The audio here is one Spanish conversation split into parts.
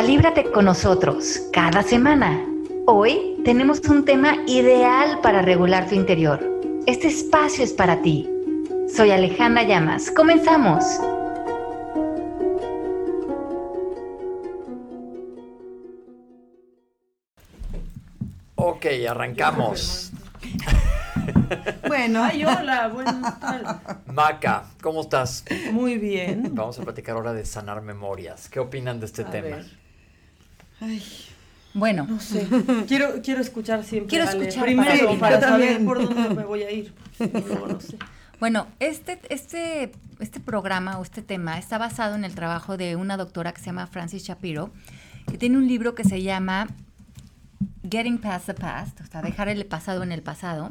Calíbrate con nosotros cada semana. Hoy tenemos un tema ideal para regular tu interior. Este espacio es para ti. Soy Alejandra Llamas. Comenzamos. Ok, arrancamos. Bueno. Ay, hola, buenas tardes. Maca, ¿cómo estás? Muy bien. Vamos a platicar ahora de sanar memorias. ¿Qué opinan de este A tema? ver. Ay, Bueno, No sé. Quiero, quiero escuchar siempre. Quiero escuchar Primero, para para, saber por dónde me voy a ir. Luego no sé. Bueno, este, este, este programa o este tema está basado en el trabajo de una doctora que se llama Francis Shapiro, que tiene un libro que se llama Getting Past the Past, o sea, dejar el pasado en el pasado.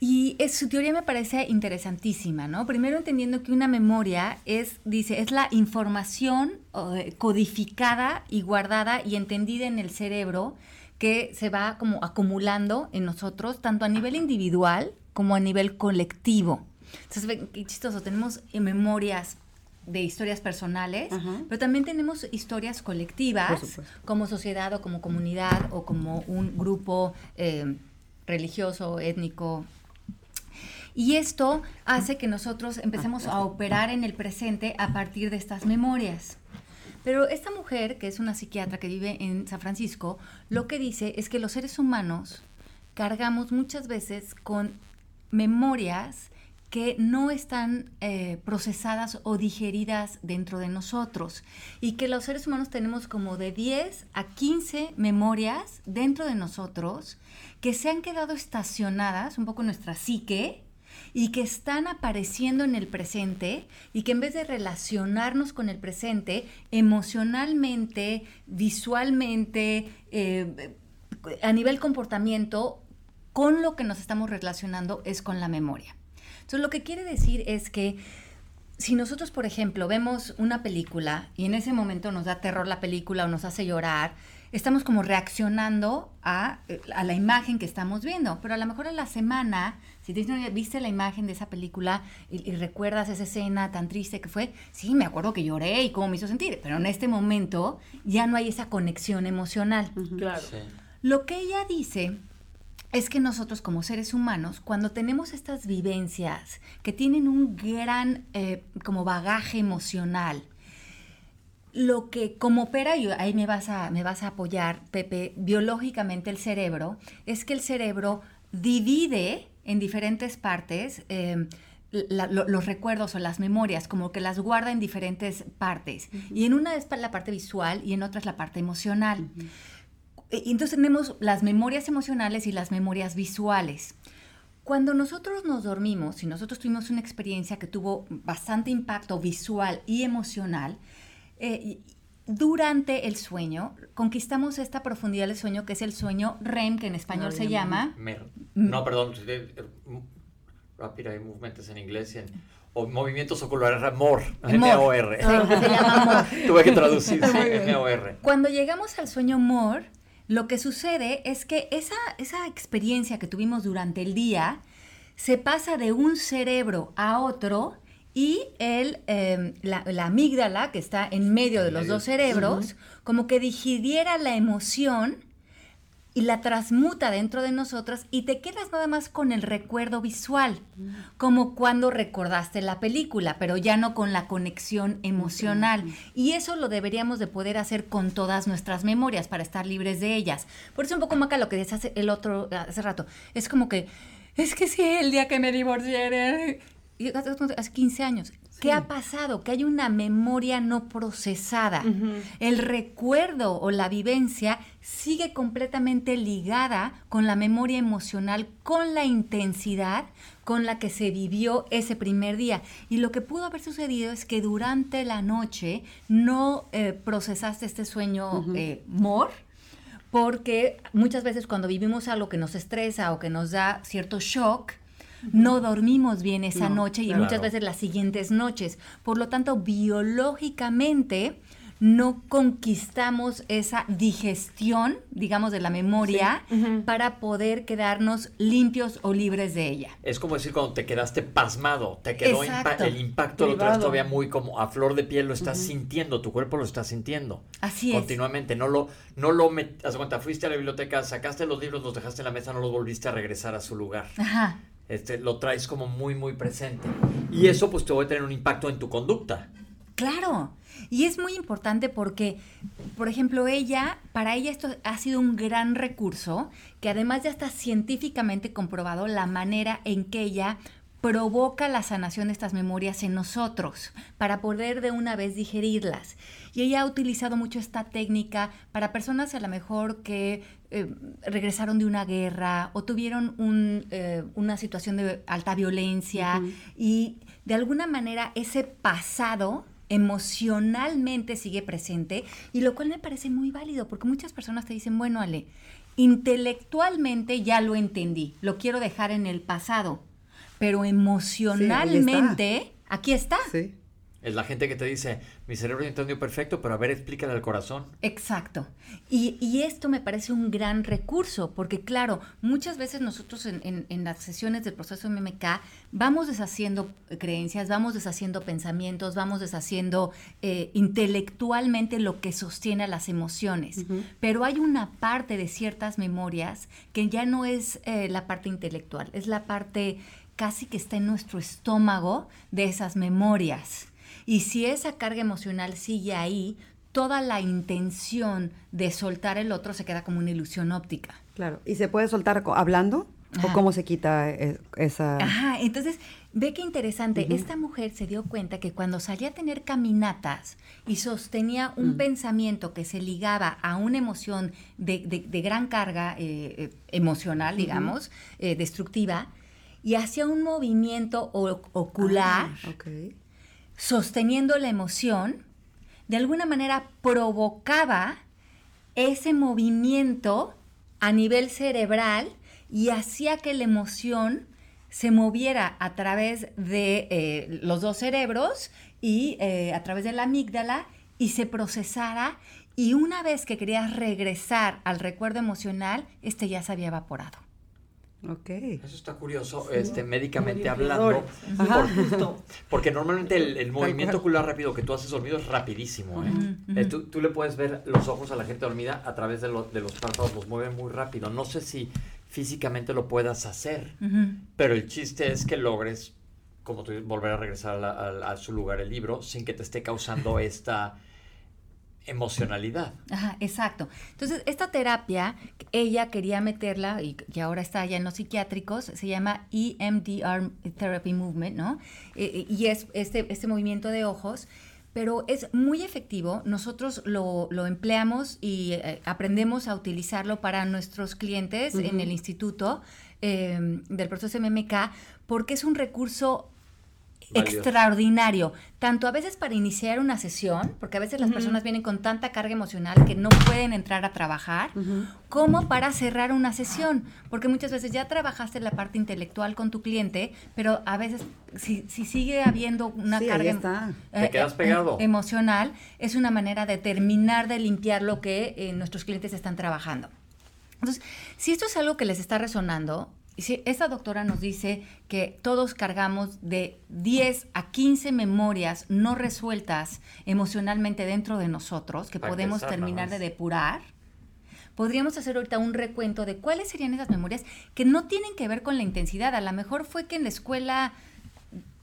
Y es, su teoría me parece interesantísima, ¿no? Primero entendiendo que una memoria es, dice, es la información eh, codificada y guardada y entendida en el cerebro que se va como acumulando en nosotros, tanto a nivel individual como a nivel colectivo. Entonces, ven, qué chistoso, tenemos eh, memorias de historias personales, Ajá. pero también tenemos historias colectivas, como sociedad o como comunidad o como un grupo eh, religioso, étnico, y esto hace que nosotros empecemos a operar en el presente a partir de estas memorias. Pero esta mujer, que es una psiquiatra que vive en San Francisco, lo que dice es que los seres humanos cargamos muchas veces con memorias que no están eh, procesadas o digeridas dentro de nosotros y que los seres humanos tenemos como de 10 a 15 memorias dentro de nosotros que se han quedado estacionadas un poco en nuestra psique y que están apareciendo en el presente y que en vez de relacionarnos con el presente emocionalmente, visualmente, eh, a nivel comportamiento, con lo que nos estamos relacionando es con la memoria. Entonces, lo que quiere decir es que si nosotros, por ejemplo, vemos una película y en ese momento nos da terror la película o nos hace llorar, estamos como reaccionando a, a la imagen que estamos viendo. Pero a lo mejor en la semana, si te dicen, "Oye, viste la imagen de esa película y, y recuerdas esa escena tan triste que fue, sí, me acuerdo que lloré y cómo me hizo sentir. Pero en este momento ya no hay esa conexión emocional. Claro. Sí. Lo que ella dice es que nosotros como seres humanos, cuando tenemos estas vivencias que tienen un gran eh, como bagaje emocional, lo que como opera, y ahí me vas, a, me vas a apoyar, Pepe, biológicamente el cerebro, es que el cerebro divide en diferentes partes eh, la- lo- los recuerdos o las memorias, como que las guarda en diferentes partes. Y en una es la parte visual y en otra es la parte emocional. Y entonces tenemos las memorias emocionales y las memorias visuales. Cuando nosotros nos dormimos, si nosotros tuvimos una experiencia que tuvo bastante impacto visual y emocional, eh, durante el sueño conquistamos esta profundidad del sueño que es el sueño REM, que en español se llama. Mer- No, perdón. eh, eh, Rapid Eye Movement es en inglés. y en- o movimientos oculares, MOR. MOR. Tuve que traducir, sí, M-O-R. Cuando llegamos al sueño MOR, lo que sucede es que esa, esa experiencia que tuvimos durante el día se pasa de un cerebro a otro y el, eh, la, la amígdala, que está en medio de los dos cerebros, como que digiriera la emoción y la transmuta dentro de nosotras y te quedas nada más con el recuerdo visual, como cuando recordaste la película, pero ya no con la conexión emocional. Y eso lo deberíamos de poder hacer con todas nuestras memorias para estar libres de ellas. Por eso un poco maca lo que decías el otro hace rato. Es como que es que sí, el día que me divorcié hace hace 15 años. ¿Qué ha pasado? Que hay una memoria no procesada. El recuerdo o la vivencia sigue completamente ligada con la memoria emocional, con la intensidad con la que se vivió ese primer día. Y lo que pudo haber sucedido es que durante la noche no eh, procesaste este sueño eh, MOR, porque muchas veces cuando vivimos algo que nos estresa o que nos da cierto shock, no dormimos bien esa No, noche y claro. muchas veces las siguientes noches. Por lo tanto, biológicamente, no conquistamos esa digestión, digamos, de la memoria para poder quedarnos limpios o libres de ella. Es como decir cuando te quedaste pasmado, te quedó impa- el impacto, lo traes todavía muy como a flor de piel, lo estás sintiendo, tu cuerpo lo está sintiendo. Así es. Continuamente, no lo, no lo met- haz de cuenta, fuiste a la biblioteca, sacaste los libros, los dejaste en la mesa, no los volviste a regresar a su lugar. Ajá. Este, lo traes como muy, muy presente. Y eso pues te va a tener un impacto en tu conducta. Claro. Y es muy importante porque, por ejemplo, ella, para ella esto ha sido un gran recurso que además ya está científicamente comprobado la manera en que ella provoca la sanación de estas memorias en nosotros para poder de una vez digerirlas. Y ella ha utilizado mucho esta técnica para personas a lo mejor que eh, regresaron de una guerra o tuvieron un, eh, una situación de alta violencia y de alguna manera ese pasado emocionalmente sigue presente y lo cual me parece muy válido porque muchas personas te dicen, bueno, Ale, intelectualmente ya lo entendí, lo quiero dejar en el pasado, pero emocionalmente aquí está. Sí. Es la gente que te dice, mi cerebro entendió perfecto, pero a ver, explícale al corazón. Exacto. Y, y esto me parece un gran recurso, porque claro, muchas veces nosotros en, en- en las sesiones del proceso MMK vamos deshaciendo creencias, vamos deshaciendo pensamientos, vamos deshaciendo eh, intelectualmente lo que sostiene a las emociones. Pero hay una parte de ciertas memorias que ya no es eh, la parte intelectual, es la parte casi que está en nuestro estómago de esas memorias. Y si esa carga emocional sigue ahí, toda la intención de soltar el otro se queda como una ilusión óptica. Claro. ¿Y se puede soltar hablando? ¿O cómo se quita eh, esa...? Ajá, entonces ve qué interesante. Esta mujer se dio cuenta que cuando salía a tener caminatas y sostenía un pensamiento que se ligaba a una emoción de, de- de gran carga eh, eh, emocional, digamos, eh, destructiva, y hacía un movimiento o- ocular. Ah. Sosteniendo la emoción, de alguna manera provocaba ese movimiento a nivel cerebral y hacía que la emoción se moviera a través de eh, los dos cerebros y eh, a través de la amígdala y se procesara y una vez que querías regresar al recuerdo emocional, este ya se había evaporado. Ok. Eso está curioso, este, médicamente hablando. por- Justo. porque normalmente el, el movimiento ocular rápido que tú haces dormido es rapidísimo. ¿eh? Eh, ujú. tú, tú le puedes ver los ojos a la gente dormida a través de, lo- de los párpados, los mueve muy rápido. No sé si físicamente lo puedas hacer, pero el chiste es que logres, como tú dices, volver a regresar a, la- a- a su lugar el libro sin que te esté causando esta emocionalidad. Ajá, exacto. Entonces, esta terapia, ella quería meterla, y, y ahora está ya en los psiquiátricos, se llama EMDR Therapy Movement, ¿no? Eh, y es este, este movimiento de ojos, pero es muy efectivo. Nosotros lo, lo empleamos y eh, aprendemos a utilizarlo para nuestros clientes en el instituto eh, del proceso MMK, porque es un recurso Valioso. extraordinario, tanto a veces para iniciar una sesión, porque a veces las personas vienen con tanta carga emocional que no pueden entrar a trabajar, como para cerrar una sesión, porque muchas veces ya trabajaste la parte intelectual con tu cliente, pero a veces si, si sigue habiendo una Sí, carga está. Te quedas pegado. emocional, es una manera de terminar de limpiar lo que eh, nuestros clientes están trabajando. Entonces, si esto es algo que les está resonando, esta doctora nos dice que todos cargamos de 10 a 15 memorias no resueltas emocionalmente dentro de nosotros, que Para podemos terminar de depurar, podríamos hacer ahorita un recuento de cuáles serían esas memorias que no tienen que ver con la intensidad. A lo mejor fue que en la escuela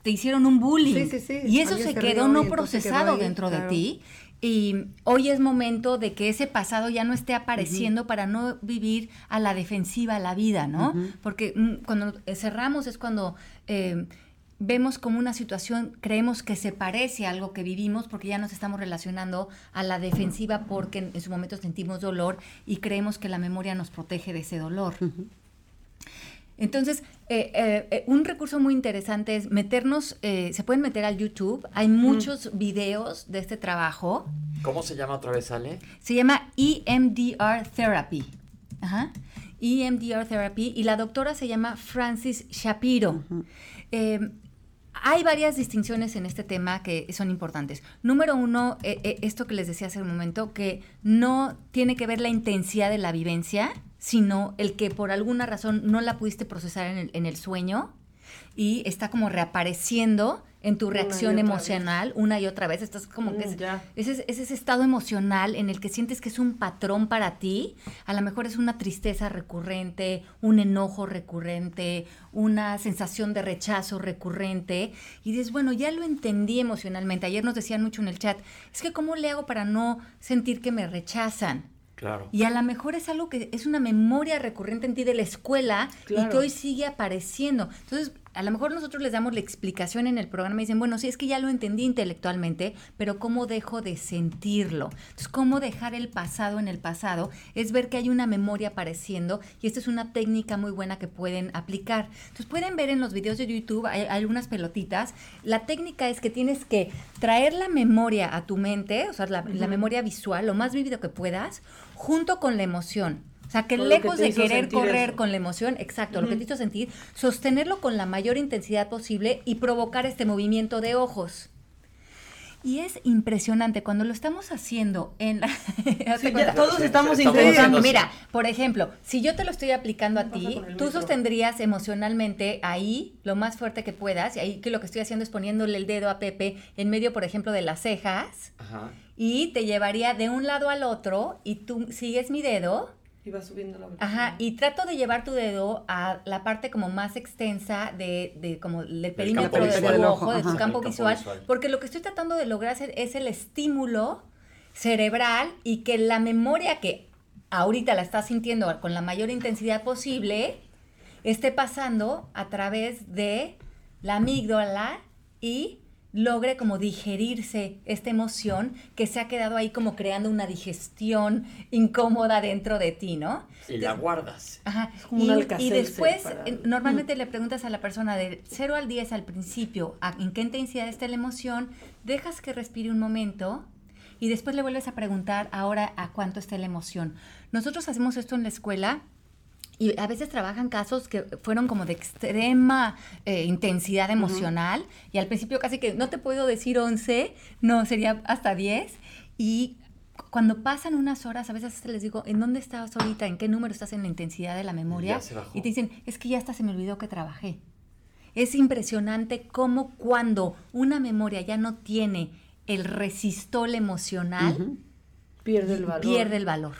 te hicieron un bullying Sí, sí, sí. y eso se quedó no quedó procesado ahí, dentro de ti y hoy es momento de que ese pasado ya no esté apareciendo para no vivir a la defensiva la vida, ¿no? Porque mm, cuando eh, cerramos es cuando eh, vemos como una situación, creemos que se parece a algo que vivimos porque ya nos estamos relacionando a la defensiva porque en, en su momento sentimos dolor y creemos que la memoria nos protege de ese dolor. Entonces, eh, eh, eh, un recurso muy interesante es meternos, eh, se pueden meter al YouTube, hay muchos videos de este trabajo, ¿Cómo se llama otra vez, Ale? se llama EMDR Therapy. Ajá. EMDR Therapy y la doctora se llama Francis Shapiro. Eh, hay varias distinciones en este tema que son importantes. Número uno, eh, eh, esto que les decía hace un momento, que no tiene que ver la intensidad de la vivencia, sino el que por alguna razón no la pudiste procesar en el, en el sueño y está como reapareciendo en tu reacción emocional una y otra vez. Estás como que Mm, es, ya. es, es- es ese estado emocional en el que sientes que es un patrón para ti. A lo mejor es una tristeza recurrente, un enojo recurrente, una sensación de rechazo recurrente. Y dices, bueno, ya lo entendí emocionalmente. Ayer nos decían mucho en el chat, es que ¿cómo le hago para no sentir que me rechazan? Claro. Y a lo mejor es algo que es una memoria recurrente en ti de la escuela y que hoy sigue apareciendo. Entonces, a lo mejor nosotros les damos la explicación en el programa y dicen, bueno, sí, es que ya lo entendí intelectualmente, pero ¿cómo dejo de sentirlo? Entonces, ¿cómo dejar el pasado en el pasado? Es ver que hay una memoria apareciendo y esta es una técnica muy buena que pueden aplicar. Entonces, pueden ver en los videos de YouTube, hay, hay algunas pelotitas. La técnica es que tienes que traer la memoria a tu mente, o sea, la, la memoria visual, lo más vívido que puedas, junto con la emoción. O sea, que lejos de querer correr eso. con la emoción, exacto, lo que te hizo sentir, sostenerlo con la mayor intensidad posible y provocar este movimiento de ojos. Y es impresionante cuando lo estamos haciendo en la... Hazte Sí, cuenta. ya todos estamos intentando. Mira, por ejemplo, si yo te lo estoy aplicando a ¿Qué pasa ti, tú sostendrías emocionalmente ahí lo más fuerte que puedas, y ahí que lo que estoy haciendo es poniéndole el dedo a Pepe en medio, por ejemplo, de las cejas, Ajá. y te llevaría de un lado al otro, y tú sigues mi dedo, Y va subiendo la velocidad. Ajá, y trato de llevar tu dedo a la parte como más extensa de, de como del perímetro campo de tu ojo, de tu campo visual, visual. porque lo que estoy tratando de lograr es, es el estímulo cerebral y que la memoria que ahorita la estás sintiendo con la mayor intensidad posible esté pasando a través de la amígdala y logre como digerirse esta emoción que se ha quedado ahí como creando una digestión incómoda dentro de ti, ¿no? Y la guardas. Ajá. como y, un y después, para- normalmente le preguntas a la persona de 0 al 10 al principio, a- ¿en qué intensidad está la emoción? Dejas que respire un momento y después le vuelves a preguntar ahora a cuánto está la emoción. Nosotros hacemos esto en la escuela. Y a veces trabajan casos que fueron como de extrema eh, intensidad emocional y al principio casi que no te puedo decir 11, no, sería hasta 10. Y cuando pasan unas horas, a veces les digo, ¿en dónde estás ahorita? ¿En qué número estás en la intensidad de la memoria? Y te dicen, es que ya hasta se me olvidó que trabajé. Es impresionante cómo cuando una memoria ya no tiene el resistol emocional, Pierde el valor. pierde el valor.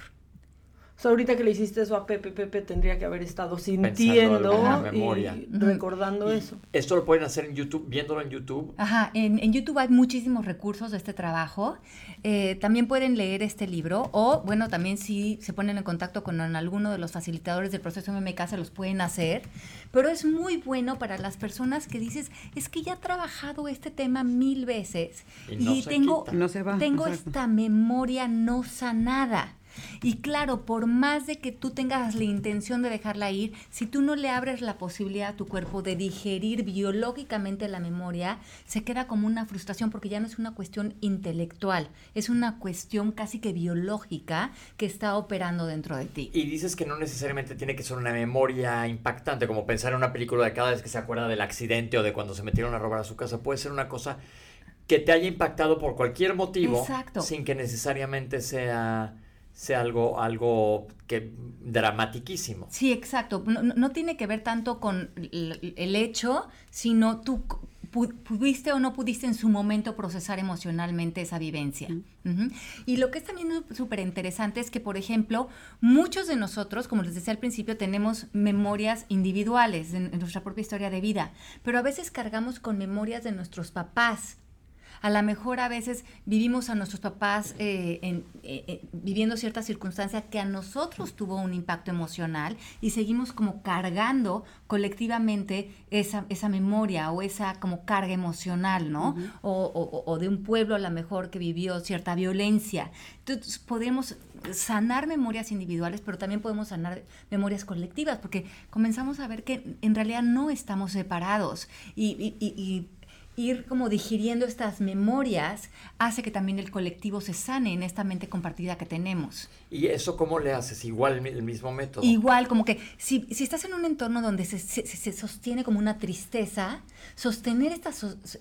O sea, ahorita que le hiciste eso a Pepe, Pepe tendría que haber estado sintiendo memoria. y recordando eso. Esto lo pueden hacer en YouTube, viéndolo en YouTube. Ajá, en, en YouTube hay muchísimos recursos de este trabajo. Eh, también pueden leer este libro o, bueno, también si se ponen en contacto con alguno de los facilitadores del proceso MMK se los pueden hacer. Pero es muy bueno para las personas que dices, es que ya he trabajado este tema mil veces Y y, no se tengo, quita. No se va, tengo exacto. esta memoria no sanada. Y claro, por más de que tú tengas la intención de dejarla ir, si tú no le abres la posibilidad a tu cuerpo de digerir biológicamente la memoria, se queda como una frustración porque ya no es una cuestión intelectual, es una cuestión casi que biológica que está operando dentro de ti. Y dices que no necesariamente tiene que ser una memoria impactante, como pensar en una película de cada vez que se acuerda del accidente o de cuando se metieron a robar a su casa. Puede ser una cosa que te haya impactado por cualquier motivo, Exacto. sin que necesariamente sea, sea algo, algo que dramatiquísimo. Sí, exacto. No, no- tiene que ver tanto con el, el hecho, sino tú pu- pudiste o no pudiste en su momento procesar emocionalmente esa vivencia. Y lo que es también súper interesante es que, por ejemplo, muchos de nosotros, como les decía al principio, tenemos memorias individuales en, en nuestra propia historia de vida, pero a veces cargamos con memorias de nuestros papás. A lo mejor a veces vivimos a nuestros papás eh, en- eh, eh, viviendo cierta circunstancia que a nosotros tuvo un impacto emocional y seguimos como cargando colectivamente esa, esa memoria o esa como carga emocional, ¿no? o, o- o de un pueblo a lo mejor que vivió cierta violencia. Entonces podemos sanar memorias individuales, pero también podemos sanar memorias colectivas, porque comenzamos a ver que en realidad no estamos separados y, y- y- y ir como digiriendo estas memorias hace que también el colectivo se sane en esta mente compartida que tenemos. ¿Y eso cómo le haces? Igual el mi- el mismo método. Igual, como que si, si estás en un entorno donde se, se- se sostiene como una tristeza, sostener esta,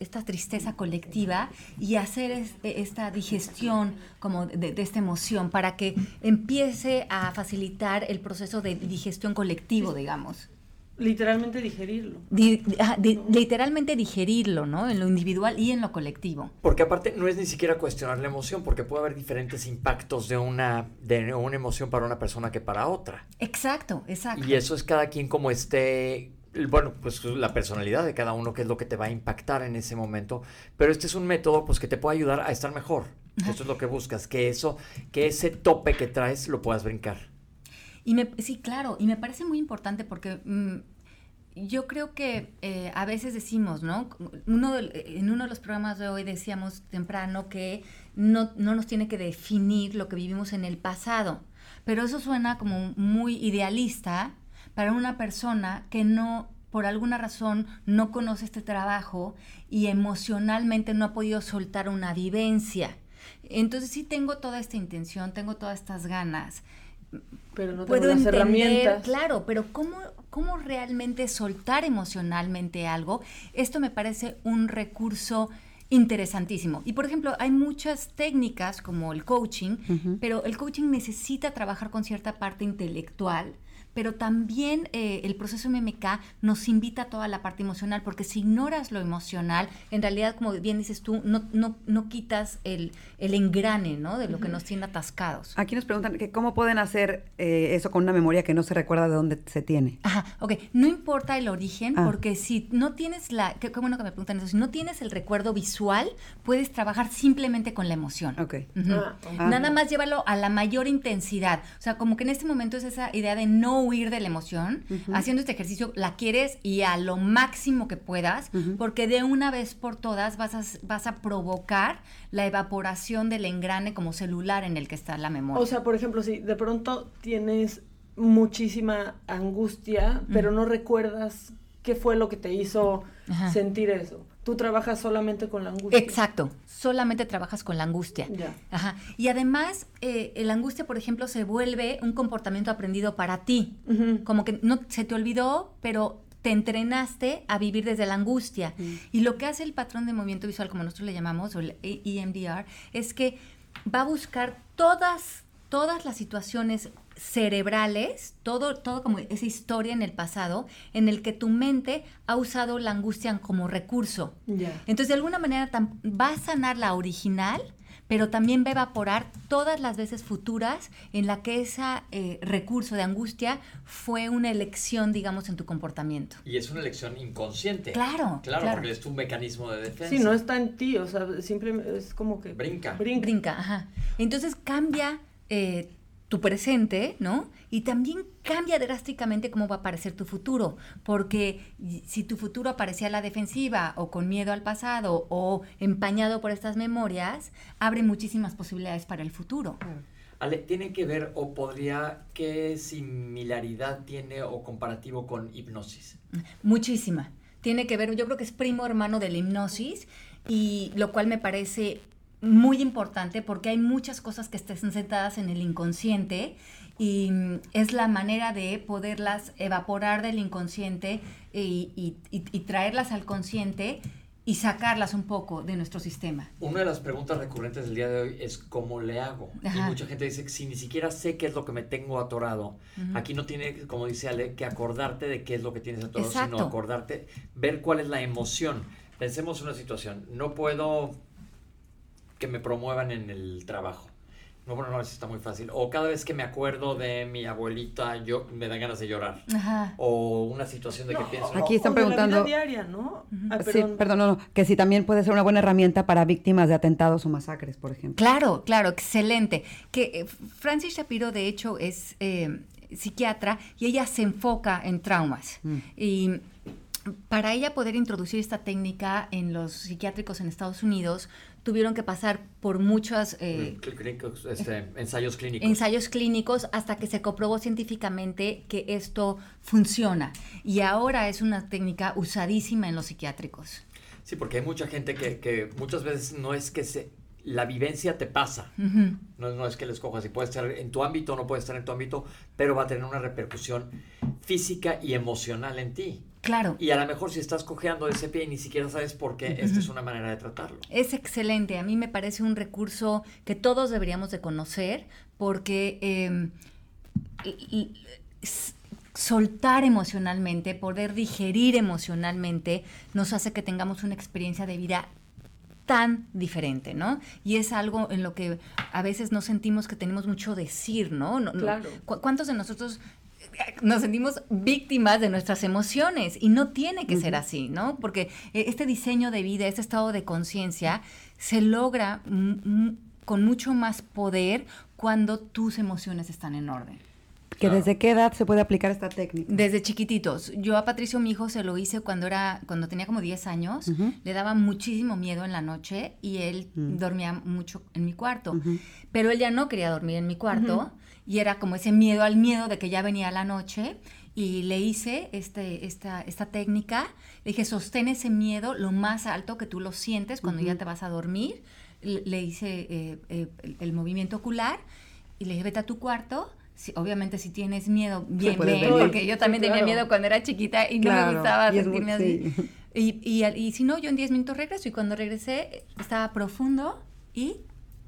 esta tristeza colectiva y hacer es- esta digestión como de, de esta emoción para que empiece a facilitar el proceso de digestión colectivo, digamos. Literalmente digerirlo. Di- ah, di- literalmente digerirlo, ¿no? En lo individual y en lo colectivo. Porque aparte no es ni siquiera cuestionar la emoción, porque puede haber diferentes impactos de una, de una emoción para una persona que para otra. Exacto, exacto. Y eso es cada quien como esté, bueno, pues la personalidad de cada uno, que es lo que te va a impactar en ese momento. Pero este es un método pues que te puede ayudar a estar mejor. Eso es lo que buscas, que eso, que ese tope que traes lo puedas brincar. Y me, sí, claro, y me parece muy importante porque mm, yo creo que eh, a veces decimos, ¿no? Uno en uno de los programas de hoy decíamos temprano que no, no nos tiene que definir lo que vivimos en el pasado, pero eso suena como muy idealista para una persona que no por alguna razón no conoce este trabajo y emocionalmente no ha podido soltar una vivencia. Entonces sí tengo toda esta intención, tengo todas estas ganas, Pero no puedo las entender, herramientas. claro, pero ¿cómo, ¿cómo realmente soltar emocionalmente algo? Esto me parece un recurso interesantísimo. Y por ejemplo, hay muchas técnicas como el coaching, pero el coaching necesita trabajar con cierta parte intelectual. Pero también eh, el proceso MMK nos invita a toda la parte emocional, porque si ignoras lo emocional, en realidad, como bien dices tú, no, no, no quitas el, el engrane ¿no? de lo que nos tiene atascados. Aquí nos preguntan que cómo pueden hacer eh, eso con una memoria que no se recuerda de dónde se tiene. Ajá, ok. No importa el origen, Ah. porque si no tienes la. Qué, qué bueno que me preguntan eso. Si no tienes el recuerdo visual, puedes trabajar simplemente con la emoción. Ok. Ah, ok. Nada más llévalo a la mayor intensidad. O sea, como que en este momento es esa idea de no huir de la emoción. Haciendo este ejercicio la quieres y a lo máximo que puedas, porque de una vez por todas vas a, vas a provocar la evaporación del engrane como celular en el que está la memoria. O sea, por ejemplo, si de pronto tienes muchísima angustia, pero no recuerdas qué fue lo que te hizo sentir eso. Tú trabajas solamente con la angustia. Exacto, solamente trabajas con la angustia. Ya. Ajá. Y además, eh, la angustia, por ejemplo, se vuelve un comportamiento aprendido para ti. Como que no se te olvidó, pero te entrenaste a vivir desde la angustia. Y lo que hace el patrón de movimiento visual, como nosotros le llamamos, o el E- EMDR, es que va a buscar todas, todas las situaciones cerebrales, todo, todo como esa historia en el pasado, en el que tu mente ha usado la angustia como recurso. Entonces, de alguna manera va a sanar la original, pero también va a evaporar todas las veces futuras en la que ese recurso de angustia fue una elección, digamos, en tu comportamiento. Y es una elección inconsciente. Claro, Claro, claro. porque es tu mecanismo de defensa. Sí, no está en ti, o sea, simplemente es como que... Brinca. Brinca. Brinca, ajá. Entonces cambia eh, tu presente, ¿no? Y también cambia drásticamente cómo va a aparecer tu futuro, porque si tu futuro aparecía a la defensiva o con miedo al pasado o empañado por estas memorias, abre muchísimas posibilidades para el futuro. Ale, ¿tiene que ver o podría, qué similaridad tiene o comparativo con hipnosis? Muchísima. Tiene que ver, yo creo que es primo hermano de la hipnosis y lo cual me parece muy importante porque hay muchas cosas que están sentadas en el inconsciente y mm, es la manera de poderlas evaporar del inconsciente y, y- y- y traerlas al consciente y sacarlas un poco de nuestro sistema. Una de las preguntas recurrentes del día de hoy es cómo le hago. Ajá. Y mucha gente dice si ni siquiera sé qué es lo que me tengo atorado, aquí no tiene, como dice Ale, que acordarte de qué es lo que tienes atorado, Exacto. sino acordarte, ver cuál es la emoción. Pensemos una situación, no puedo que me promuevan en el trabajo. No, bueno, no, eso está muy fácil. O cada vez que me acuerdo de mi abuelita, yo me dan ganas de llorar. Ajá. O una situación de que No, pienso, o- Aquí están o de la vida preguntando- diaria, ¿no? Ay, Sí, perdón. perdón, no, no, que si también puede ser una buena herramienta para víctimas de atentados o masacres, por ejemplo. Claro, claro, excelente. Que eh, Francis Shapiro, de hecho, es eh, psiquiatra y ella se enfoca en traumas. Y para ella poder introducir esta técnica en los psiquiátricos en Estados Unidos, tuvieron que pasar por muchos eh, clínicos, este, ensayos clínicos. ensayos clínicos hasta que se comprobó científicamente que esto funciona. Y ahora es una técnica usadísima en los psiquiátricos. Sí, porque hay mucha gente que, que muchas veces no es que se la vivencia te pasa. No, no es que la escojas. Y puede estar en tu ámbito, no puede estar en tu ámbito, pero va a tener una repercusión física y emocional en ti. Claro. Y a lo mejor si estás cojeando ese pie y ni siquiera sabes por qué, esta es una manera de tratarlo. Es excelente, a mí me parece un recurso que todos deberíamos de conocer porque eh, s- soltar emocionalmente, poder digerir emocionalmente, nos hace que tengamos una experiencia de vida tan diferente, ¿no? Y es algo en lo que a veces no sentimos que tenemos mucho decir, ¿no? No- Claro. ¿cu- ¿Cuántos de nosotros nos sentimos víctimas de nuestras emociones? Y no tiene que ser así, ¿no? Porque eh, este diseño de vida, este estado de conciencia, se logra con mucho más poder cuando tus emociones están en orden. Que Claro. desde qué edad se puede aplicar esta técnica. Desde chiquititos. Yo a Patricio, mi hijo, se lo hice cuando era, cuando tenía como 10 años. Ujú. Le daba muchísimo miedo en la noche y él Mm. dormía mucho en mi cuarto. Pero él ya no quería dormir en mi cuarto y era como ese miedo al miedo de que ya venía la noche. Y le hice este, esta, esta técnica. Le dije, sostén ese miedo lo más alto que tú lo sientes cuando ya te vas a dormir. Le, le hice eh, eh, el, el movimiento ocular y le dije, vete a tu cuarto. Si- obviamente si tienes miedo, bien, venir. porque yo también Sí, tenía miedo cuando era chiquita y no me gustaba y sentirme así. sí. Y, y, al- y si no, yo en 10 minutos regreso y cuando regresé estaba profundo y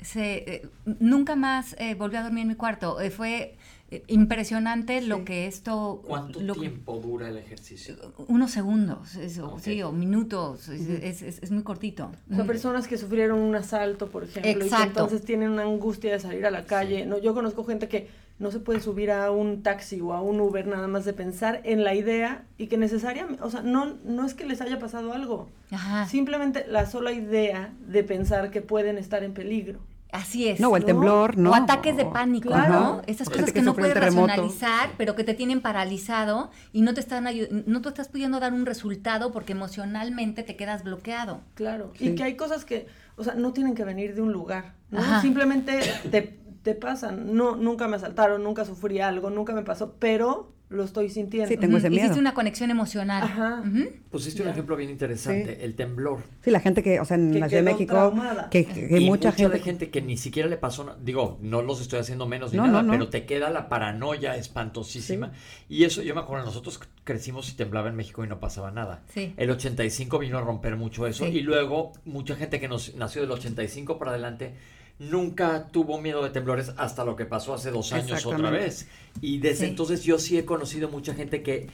se, eh, nunca más eh, volví a dormir en mi cuarto. Eh, fue eh, impresionante lo que esto... ¿Cuánto lo- tiempo dura el ejercicio? Unos segundos, es- o- Ok. sí, o minutos, es, es- es- es muy cortito. O sea, personas que sufrieron un asalto, por ejemplo, y que Exacto. entonces tienen una angustia de salir a la calle. No, yo conozco gente que no se puede subir a un taxi o a un Uber nada más de pensar en la idea y que necesariamente, o sea, no, no es que les haya pasado algo, Ajá, simplemente la sola idea de pensar que pueden estar en peligro. Así es. No, o el ¿no? temblor, ¿no? O ataques de pánico, Claro. ¿no? Esas O cosas que, que no puedes terremoto. racionalizar, pero que te tienen paralizado y no te están no te estás pudiendo dar un resultado porque emocionalmente te quedas bloqueado. Claro. Sí. Y que hay cosas que, o sea, no tienen que venir de un lugar, ¿no? Ajá. Simplemente te, te pasan. No, nunca me asaltaron, nunca sufrí algo, nunca me pasó, pero lo estoy sintiendo. Sí, tengo ese miedo. Hiciste una conexión emocional. Ajá. Pusiste un Ya. ejemplo bien interesante, Sí. el temblor. Sí, la gente que, o sea, en Que la Ciudad de México, traumada. que, que y mucha, gente, de gente que ni siquiera le pasó, digo, no los estoy haciendo menos ni No, nada, no, no. pero te queda la paranoia espantosísima. Y eso, yo me acuerdo, nosotros crecimos y temblaba en México y no pasaba nada. Sí. El 85 vino a romper mucho eso Sí. y luego mucha gente que nos nació del 85 para adelante nunca tuvo miedo de temblores hasta lo que pasó hace dos años otra vez. Y desde Sí. entonces yo sí he conocido mucha gente que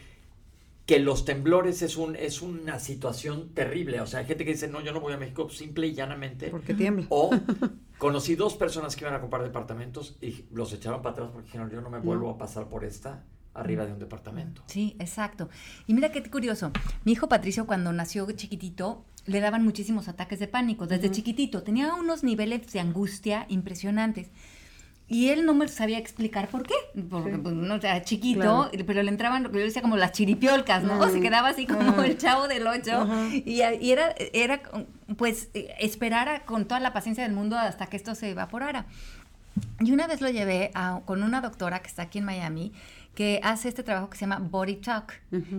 que los temblores es un es una situación terrible, o sea, hay gente que dice, "No, yo no voy a México simple y llanamente." porque tiembla. O conocí dos personas que iban a comprar departamentos y los echaron para atrás porque dijeron, "Yo no me vuelvo a pasar por esta arriba de un departamento." Sí, exacto. Y mira qué curioso. Mi hijo Patricio, cuando nació chiquitito, le daban muchísimos ataques de pánico. Desde chiquitito. Tenía unos niveles de angustia impresionantes. Y él no me sabía explicar por qué. Porque, pues, no, era chiquito, Claro. pero le entraban lo que yo decía como las chiripiolcas, ¿no? Se quedaba así como el chavo del ocho. Y, y era, era, pues, esperar a- con toda la paciencia del mundo hasta que esto se evaporara. Y una vez lo llevé a- con una doctora que está aquí en Miami, que hace este trabajo que se llama Body Talk,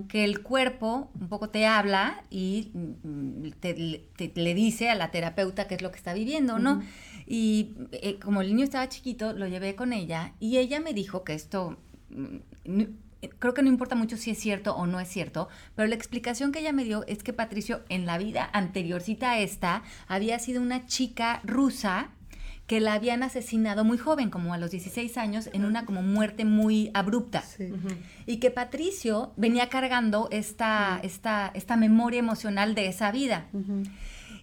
que el cuerpo un poco te habla y mm, te, te- le dice a la terapeuta qué es lo que está viviendo, ¿no? Y eh, como el niño estaba chiquito, lo llevé con ella y ella me dijo que esto... mm, Creo que no importa mucho si es cierto o no es cierto, pero la explicación que ella me dio es que Patricio en la vida anteriorcita a esta había sido una chica rusa que la habían asesinado muy joven, como a los 16 años, en una como muerte muy abrupta. Sí. Y que Patricio venía cargando esta, esta, esta memoria emocional de esa vida. Ujú.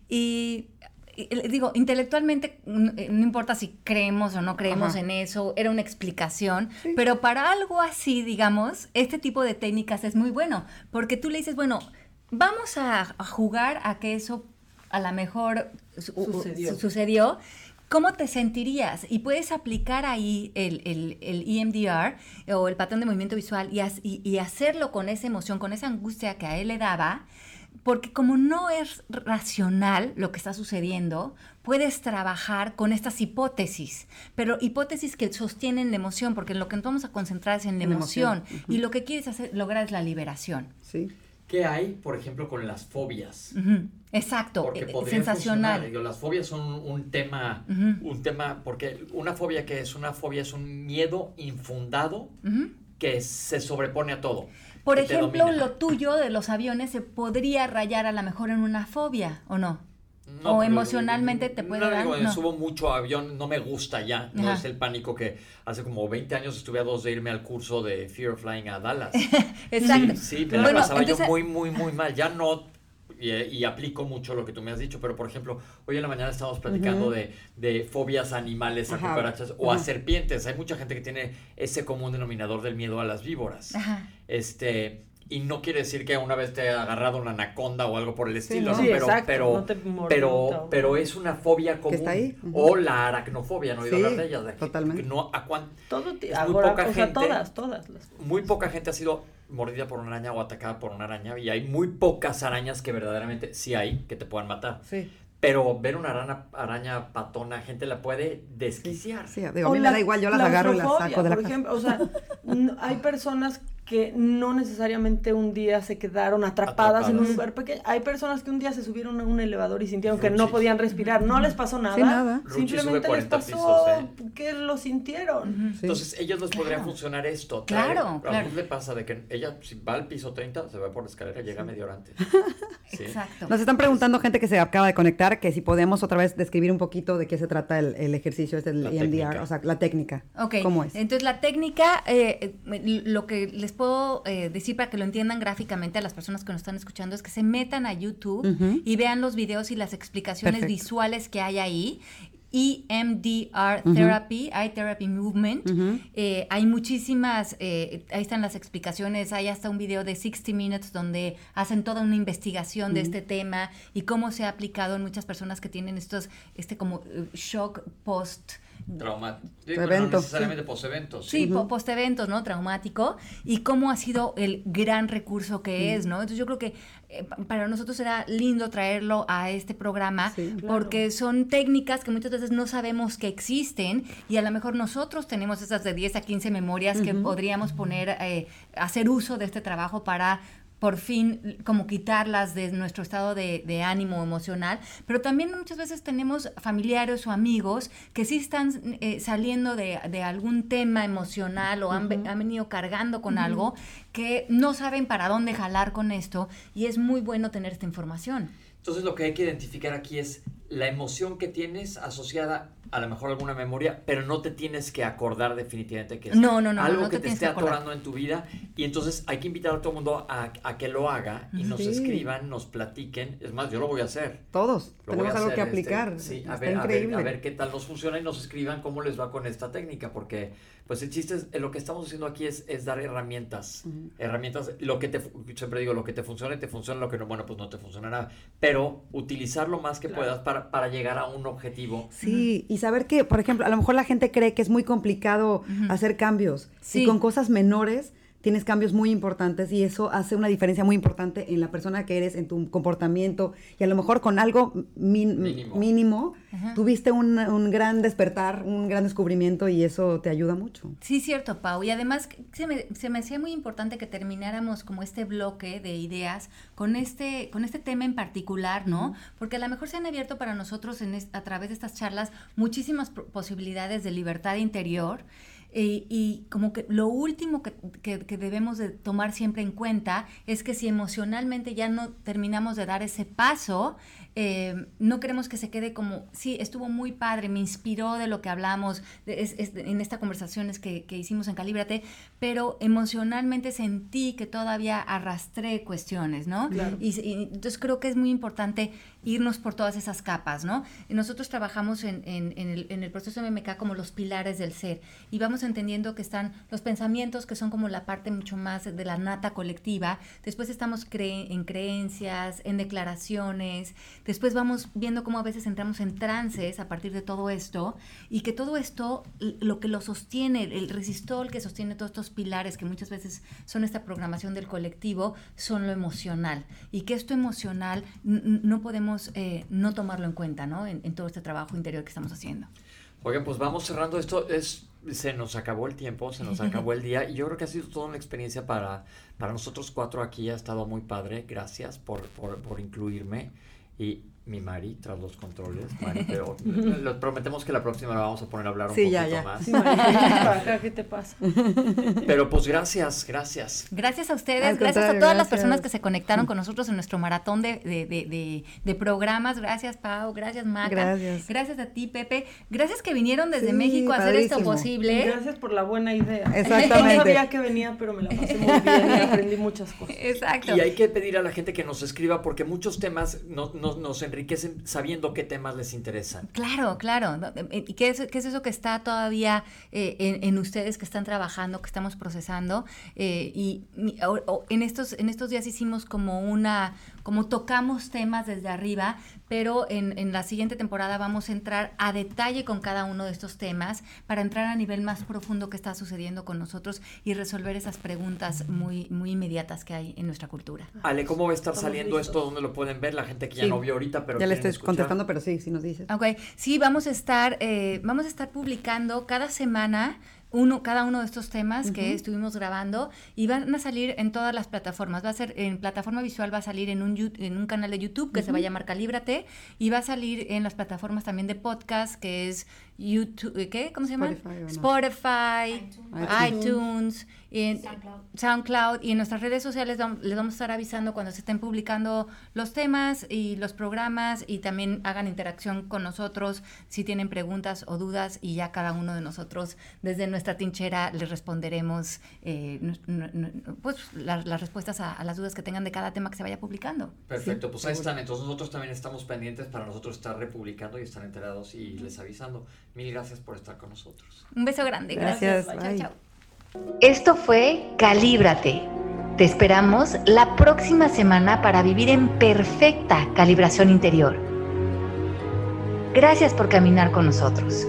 Y, y le digo, intelectualmente, eh, no importa si creemos o no creemos Ajá. en eso, era una explicación, pero para algo así, digamos, este tipo de técnicas es muy bueno, porque tú le dices, bueno, vamos a, a jugar a que eso a lo mejor su- Sucedió. su- sucedió. ¿Cómo te sentirías? Y puedes aplicar ahí el, el, el EMDR o el patrón de movimiento visual y, haz- y- y hacerlo con esa emoción, con esa angustia que a él le daba, porque como no es racional lo que está sucediendo, puedes trabajar con estas hipótesis, pero hipótesis que sostienen la emoción, porque lo que nos vamos a concentrar es en la emoción, y lo que quieres hacer, lograr es la liberación. Sí. ¿Qué hay, por ejemplo, con las fobias? Exacto, Porque eh, sensacional. funcionar. Las fobias son un, tema, un tema, porque una fobia que es una fobia es un miedo infundado que se sobrepone a todo. Por ejemplo, lo tuyo de los aviones se podría rayar a lo mejor en una fobia, ¿o no? No, o pero- emocionalmente te puede no, dar. digo, no. Subo mucho a avión, no me gusta ya. No Ajá. es el pánico que hace como 20 años estuve a dos de irme al curso de Fear of Flying a Dallas. Exacto. Sí, sí, me la Bueno, pasaba entonces- yo muy, muy, muy mal. Ya no. Y, y aplico mucho lo que tú me has dicho, pero por ejemplo, hoy en la mañana estábamos platicando de, de fobias a animales, a Ajá. cucarachas o a Ajá. serpientes. Hay mucha gente que tiene ese común denominador del miedo a las víboras. Ajá. Este, y no quiere decir que una vez te ha agarrado una anaconda o algo por el estilo, ¿no? ¿no? Sí, pero, exacto, pero, no te mordió, pero, pero es una fobia común. está ahí. O la aracnofobia, no he oído Sí, hablar de ella. de totalmente. no, a cuán- Todo muy ahora, poca o sea, gente. todas, todas. Las, muy poca gente ha sido mordida por una araña o atacada por una araña y hay muy pocas arañas que verdaderamente sí hay que te puedan matar. Sí, Pero ver una araña, araña patona, gente la puede desquiciar. sí, digo, a mí me la da igual, yo las agarro y las saco de la por casa. ejemplo, o sea, hay personas que no necesariamente un día se quedaron atrapadas, en un lugar pequeño. Hay personas que un día se subieron a un elevador y sintieron que no podían respirar. No les pasó nada. Sí, nada. Simplemente les 40 pasó pisos, ¿eh? que lo sintieron. Sí. Entonces, ellos les podría Claro. funcionar esto. Claro, A claro. Ruth le pasa de que ella, si va al piso 30, se va por la escalera, llega media hora antes. Sí. Exacto. Nos están preguntando gente que se acaba de conectar que si podemos otra vez describir un poquito de qué se trata el, el ejercicio, es el La EMDR, técnica. o sea, la técnica. Ok, ¿Cómo es? entonces la técnica, eh, eh, lo que les puedo eh, decir para que lo entiendan gráficamente a las personas que nos están escuchando es que se metan a YouTube y vean los videos y las explicaciones Perfecto. visuales que hay ahí. EMDR. Therapy, Eye Therapy Movement. Eh, hay muchísimas, eh, ahí están las explicaciones, hay hasta un video de 60 Minutes donde hacen toda una investigación de este tema y cómo se ha aplicado en muchas personas que tienen estos, este como shock post Trauma. Evento, no necesariamente post-eventos. Sí, po- post-eventos, ¿no? Traumático. Y cómo ha sido el gran recurso que es, ¿no? Entonces yo creo que eh, pa- para nosotros era lindo traerlo a este programa Sí. porque son técnicas que muchas veces no sabemos que existen y a lo mejor nosotros tenemos esas de 10 a 15 memorias que podríamos poner, eh, hacer uso de este trabajo para por fin como quitarlas de nuestro estado de, de ánimo emocional, pero también muchas veces tenemos familiares o amigos que sí están eh, saliendo de, de algún tema emocional o han venido cargando con algo que no saben para dónde jalar con esto y es muy bueno tener esta información. Entonces lo que hay que identificar aquí es la emoción que tienes asociada a lo mejor alguna memoria, pero no te tienes que acordar definitivamente que es No, no, no, algo que te esté acordar. atorando en tu vida. Y entonces hay que invitar a todo el mundo a, a que lo haga y nos Sí. escriban, nos platiquen. Es más, yo lo voy a hacer. Todos Lo tenemos algo que este, aplicar. sí, Está a ver, a ver, increíble. a ver qué tal nos funciona y nos escriban cómo les va con esta técnica, porque pues el chiste es, lo que estamos haciendo aquí es, es dar herramientas, herramientas, lo que te, siempre digo, lo que te funcione, te funciona, lo que no, bueno, pues no te funcionará, pero utilizar lo más que puedas para, para llegar a un objetivo. Sí, y saber que, por ejemplo, a lo mejor la gente cree que es muy complicado hacer cambios. Sí. Y con cosas menores tienes cambios muy importantes y eso hace una diferencia muy importante en la persona que eres, en tu comportamiento. Y a lo mejor con algo min- Mínimo. mínimo, tuviste un, un gran despertar, un gran descubrimiento y eso te ayuda mucho. Sí, cierto, Pau. Y además se me, se me hacía muy importante que termináramos como este bloque de ideas con este, con este tema en particular, ¿no? Porque a lo mejor se han abierto para nosotros en es- a través de estas charlas muchísimas posibilidades de libertad interior. Eh, y como que lo último que, que- que debemos de tomar siempre en cuenta es que si emocionalmente ya no terminamos de dar ese paso, eh, no queremos que se quede como, sí, estuvo muy padre, me inspiró de lo que hablamos de- es- es- en estas conversaciones que, que hicimos en Calíbrate, pero emocionalmente sentí que todavía arrastré cuestiones, ¿no? Claro. Y, y entonces creo que es muy importante irnos por todas esas capas, ¿no? Nosotros trabajamos en, en- en el, en el proceso MMK como los pilares del ser. Y vamos entendiendo que están los pensamientos que son como la parte mucho más de la nata colectiva, después estamos cre- en creencias, en declaraciones, después vamos viendo cómo a veces entramos en trances a partir de todo esto. Y que todo esto, lo que lo sostiene, el resistol que sostiene todos estos pilares que muchas veces son esta programación del colectivo, son lo emocional. Y que esto emocional no podemos eh, no tomarlo en cuenta, ¿no? En, todo este trabajo interior que estamos haciendo. Oigan, pues vamos cerrando esto. Es, se nos acabó el tiempo, se nos acabó el día. Y yo creo que ha sido toda una experiencia para, para nosotros cuatro aquí. Ha estado muy padre. Gracias por, por, por incluirme. Y mi Mari tras los controles. Mari, pero les prometemos que la próxima la vamos a poner a hablar un Sí, poquito ya, ya. más. Sí, ¿qué te pasa? Pero pues gracias, gracias. Gracias a ustedes, Al gracias a todas las personas que se conectaron con nosotros en nuestro maratón de, de- de- de- de programas. Gracias, Pau. Gracias, Maca. Gracias. Gracias a ti, Pepe. Gracias que vinieron desde Sí, México a hacer esto posible. Gracias por la buena idea. Exactamente. No sabía que venía, pero me la pasé muy bien y aprendí muchas cosas. Exacto. Y hay que pedir a la gente que nos escriba porque muchos temas no- no- nos enriquecen sabiendo qué temas les interesan. Claro, claro. ¿no? Eh, ¿Y qué es, qué es eso que está todavía eh, en, en ustedes que están trabajando, que estamos procesando? Eh, y o- o en, estos, en estos días hicimos como una, como tocamos temas desde arriba, pero en, en la siguiente temporada vamos a entrar a detalle con cada uno de estos temas para entrar a nivel más profundo que está sucediendo con nosotros y resolver esas preguntas muy, muy inmediatas que hay en nuestra cultura. Ale, ¿cómo va a estar saliendo listos. esto? ¿Dónde lo pueden ver? La gente que ya Sí. no vio ahorita, pero ya le estoy escuchar. contestando, pero sí, sí nos dices. Ok, sí, vamos a estar, eh, vamos a estar publicando cada semana uno, cada uno de estos temas que estuvimos grabando y van a salir en todas las plataformas. Va a ser en plataforma visual, va a salir en un, en un canal de YouTube que se va a llamar Calíbrate y va a salir en las plataformas también de podcast que es YouTube, ¿eh, ¿qué? ¿Cómo se llama? Spotify, ¿o no? Spotify, iTunes. iTunes, y en SoundCloud y en nuestras redes sociales les vamos a estar avisando cuando se estén publicando los temas y los programas y también hagan interacción con nosotros si tienen preguntas o dudas y ya cada uno de nosotros desde nuestra trinchera les responderemos eh, pues, la- las respuestas a, a las dudas que tengan de cada tema que se vaya publicando. Perfecto, pues ahí están. Entonces nosotros también estamos pendientes para nosotros estar republicando y estar enterados y les avisando. Mil gracias por estar con nosotros. Un beso grande. Gracias, Chao, bye. chao. Esto fue Calíbrate. Te esperamos la próxima semana para vivir en perfecta calibración interior. Gracias por caminar con nosotros.